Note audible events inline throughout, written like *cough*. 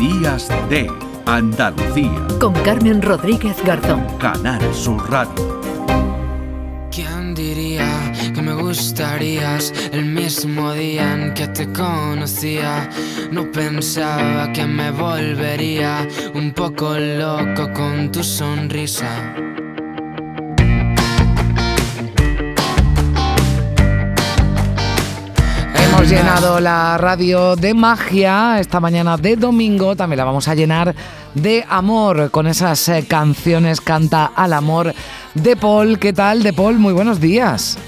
Días de Andalucía. Con Carmen Rodríguez Garzón. Canal Sur Radio. ¿Quién diría que me gustarías el mismo día en que te conocía? No pensaba que me volvería un poco loco con tu sonrisa. Llenado la radio de magia esta mañana de domingo, también la vamos a llenar de amor con esas eh, canciones Canta al amor de Paul. ¿Qué tal, de Paul? Muy buenos días.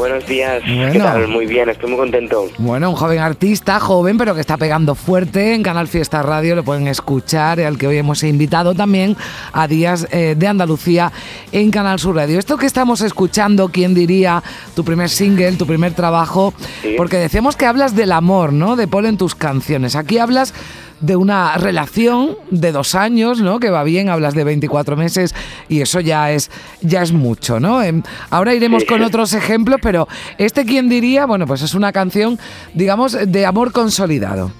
Buenos días, ¿qué tal? Muy bien, estoy muy contento. Bueno, un joven artista, joven, pero que está pegando fuerte en Canal Fiesta Radio, lo pueden escuchar, al que hoy hemos invitado también a Días eh, de Andalucía en Canal Sur Radio. Esto que estamos escuchando, ¿quién diría? Tu primer single, tu primer trabajo, Sí. porque decíamos que hablas del amor, ¿no? De Paul en tus canciones. Aquí hablas de una relación de dos años, ¿no? Que va bien, hablas de 24 meses y eso ya es, ya es mucho, ¿no? Em, ahora iremos Sí. con otros ejemplos, pero este, ¿quién diría? Bueno, pues es una canción, digamos, de amor consolidado.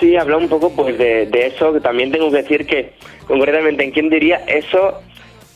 Sí, habla un poco pues de, de eso, que también tengo que decir que concretamente en quién diría eso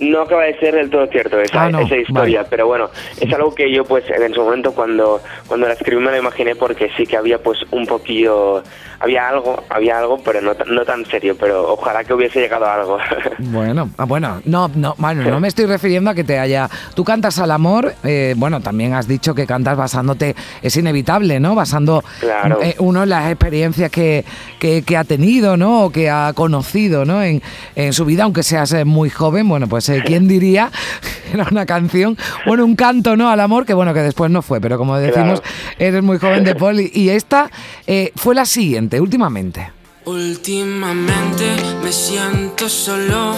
no acaba de ser del todo cierto esa, Ah, no, esa historia, vale. pero bueno, es algo que yo pues en su momento cuando cuando la escribí me lo imaginé porque sí que había pues un poquillo había algo, había algo, pero no, tan- no tan serio, pero ojalá que hubiese llegado a algo. *laughs* Bueno, ah, bueno, no, no, bueno, no me estoy refiriendo a que te haya. Tú cantas al amor, eh, bueno, también has dicho que cantas basándote, es inevitable, ¿no? Basando Claro. eh, uno en las experiencias que, que, que ha tenido, ¿no? O que ha conocido, ¿no? En, en su vida, aunque seas eh, muy joven, bueno, pues eh, quién diría *laughs* era una canción, bueno, un canto, ¿no? Al amor, que bueno, que después no fue, pero como decimos, Claro. eres muy joven de Paul y, y esta eh, fue la siguiente, últimamente. Últimamente me siento solo,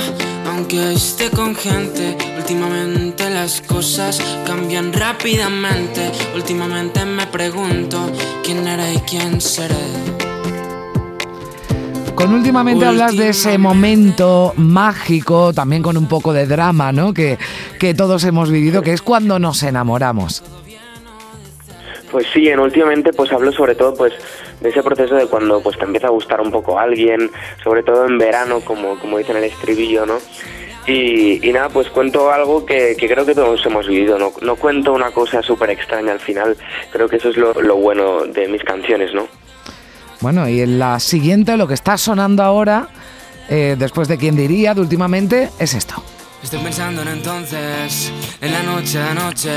aunque esté con gente. Últimamente las cosas cambian rápidamente. Últimamente me pregunto quién era y quién seré. Con últimamente hablas de ese momento mágico, también con un poco de drama, ¿no? Que, que todos hemos vivido, que es cuando nos enamoramos. Pues sí, en últimamente pues hablo sobre todo pues de ese proceso de cuando pues te empieza a gustar un poco alguien, sobre todo en verano, como, como dice en el estribillo, ¿no? Y, y nada, pues cuento algo que, que creo que todos hemos vivido, no, no cuento una cosa súper extraña al final, creo que eso es lo, lo bueno de mis canciones, ¿no? Bueno, y en la siguiente, lo que está sonando ahora, eh, después de quién diría, de últimamente, es esto. Estoy pensando en entonces, en la noche de anoche,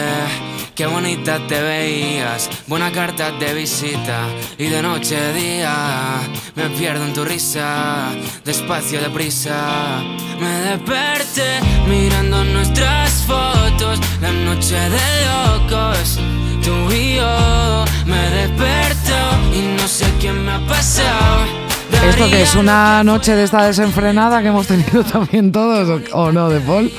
qué bonita te veías, buena carta de visita y de noche a día me pierdo en tu risa, despacio deprisa, me desperté mirando nuestras fotos, la noche de locos, tú y yo, me desperto ¿Esto que es una noche de esta desenfrenada que hemos tenido *laughs* también todos, o, no, de Paul?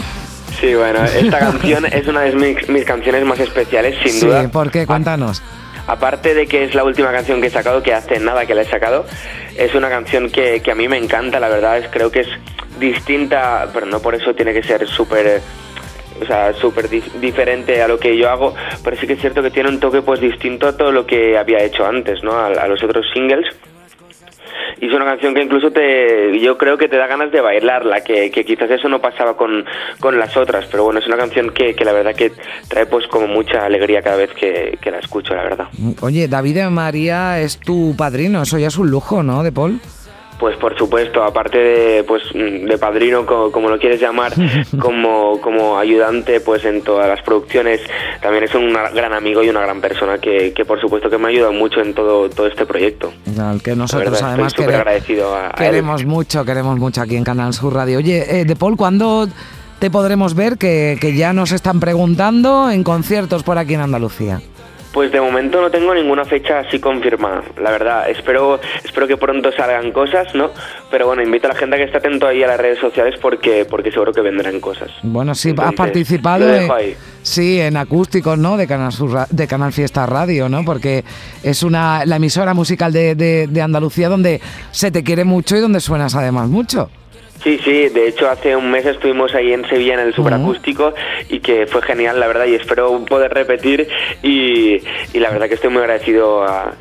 Sí, bueno, esta canción *laughs* es una de mis, mis canciones más especiales, sin sí, duda. ¿por qué? Cuéntanos. Aparte de que es la última canción que he sacado, que hace nada que la he sacado, es una canción que, que a mí me encanta, la verdad, es, creo que es distinta, pero no por eso tiene que ser súper... O sea, súper dif- diferente a lo que yo hago, pero sí que es cierto que tiene un toque pues distinto a todo lo que había hecho antes, ¿no? A, a los otros singles. Y es una canción que incluso te, yo creo que te da ganas de bailarla, que, que quizás eso no pasaba con, con las otras, pero bueno, es una canción que, que la verdad que trae pues como mucha alegría cada vez que, que la escucho, la verdad. Oye, David María es tu padrino, eso ya es un lujo, ¿no, de Paul? Pues por supuesto, aparte de pues de padrino, co- como, lo quieres llamar, *laughs* como, como ayudante pues en todas las producciones, también es un gran amigo y una gran persona que, que por supuesto que me ha ayudado mucho en todo, todo este proyecto. Al que nosotros verdad, además estoy quere- agradecido a, a él. queremos mucho, queremos mucho aquí en Canal Sur Radio. Oye, eh, de Paul, ¿cuándo te podremos ver? Que, que ya nos están preguntando en conciertos por aquí en Andalucía. Pues de momento no tengo ninguna fecha así confirmada, la verdad. Espero espero que pronto salgan cosas, ¿no? Pero bueno, invito a la gente a que esté atento ahí a las redes sociales porque porque seguro que vendrán cosas. Bueno, sí, has participado en, sí, en acústicos, ¿no? De Canal, Sur de Canal Fiesta Radio, ¿no? Porque es una la emisora musical de, de- de Andalucía donde se te quiere mucho y donde suenas además mucho. Sí, sí, de hecho hace un mes estuvimos ahí en Sevilla en el superacústico y que fue genial, la verdad, y espero poder repetir y, y la verdad que estoy muy agradecido a,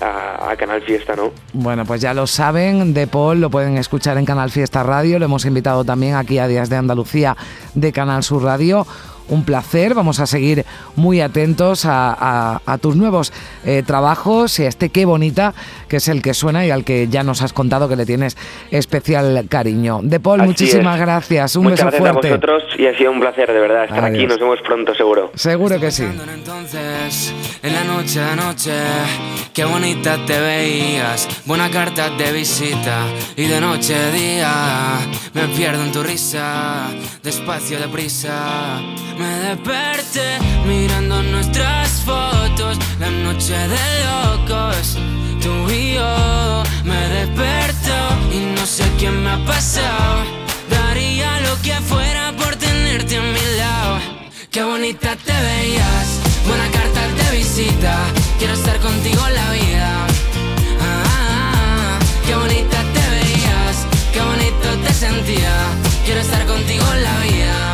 a, a Canal Fiesta, ¿no? Bueno, pues ya lo saben, de Paul lo pueden escuchar en Canal Fiesta Radio, lo hemos invitado también aquí a Días de Andalucía de Canal Sur Radio un placer. Vamos a seguir muy atentos a, tus nuevos eh, trabajos y a este Qué Bonita, que es el que suena y al que ya nos has contado que le tienes especial cariño. De Paul, muchísimas gracias. Un Muchas beso gracias fuerte. a vosotros y ha sido un placer, de verdad, estar aquí. Nos vemos pronto, seguro. Seguro que sí. Entonces, en la noche a noche, qué bonita te veías. Buena carta de visita y de noche a día. Me pierdo en tu risa, despacio, deprisa. Me desperté mirando nuestras fotos, la noche de locos, tú y yo. Me desperto y no sé qué me ha pasado. Daría lo que fuera por tenerte a mi lado. Qué bonita te veías, buena carta de visita. Quiero estar contigo la vida. Ah, ah, qué bonita te veías, qué bonito te sentía. Quiero estar contigo la vida.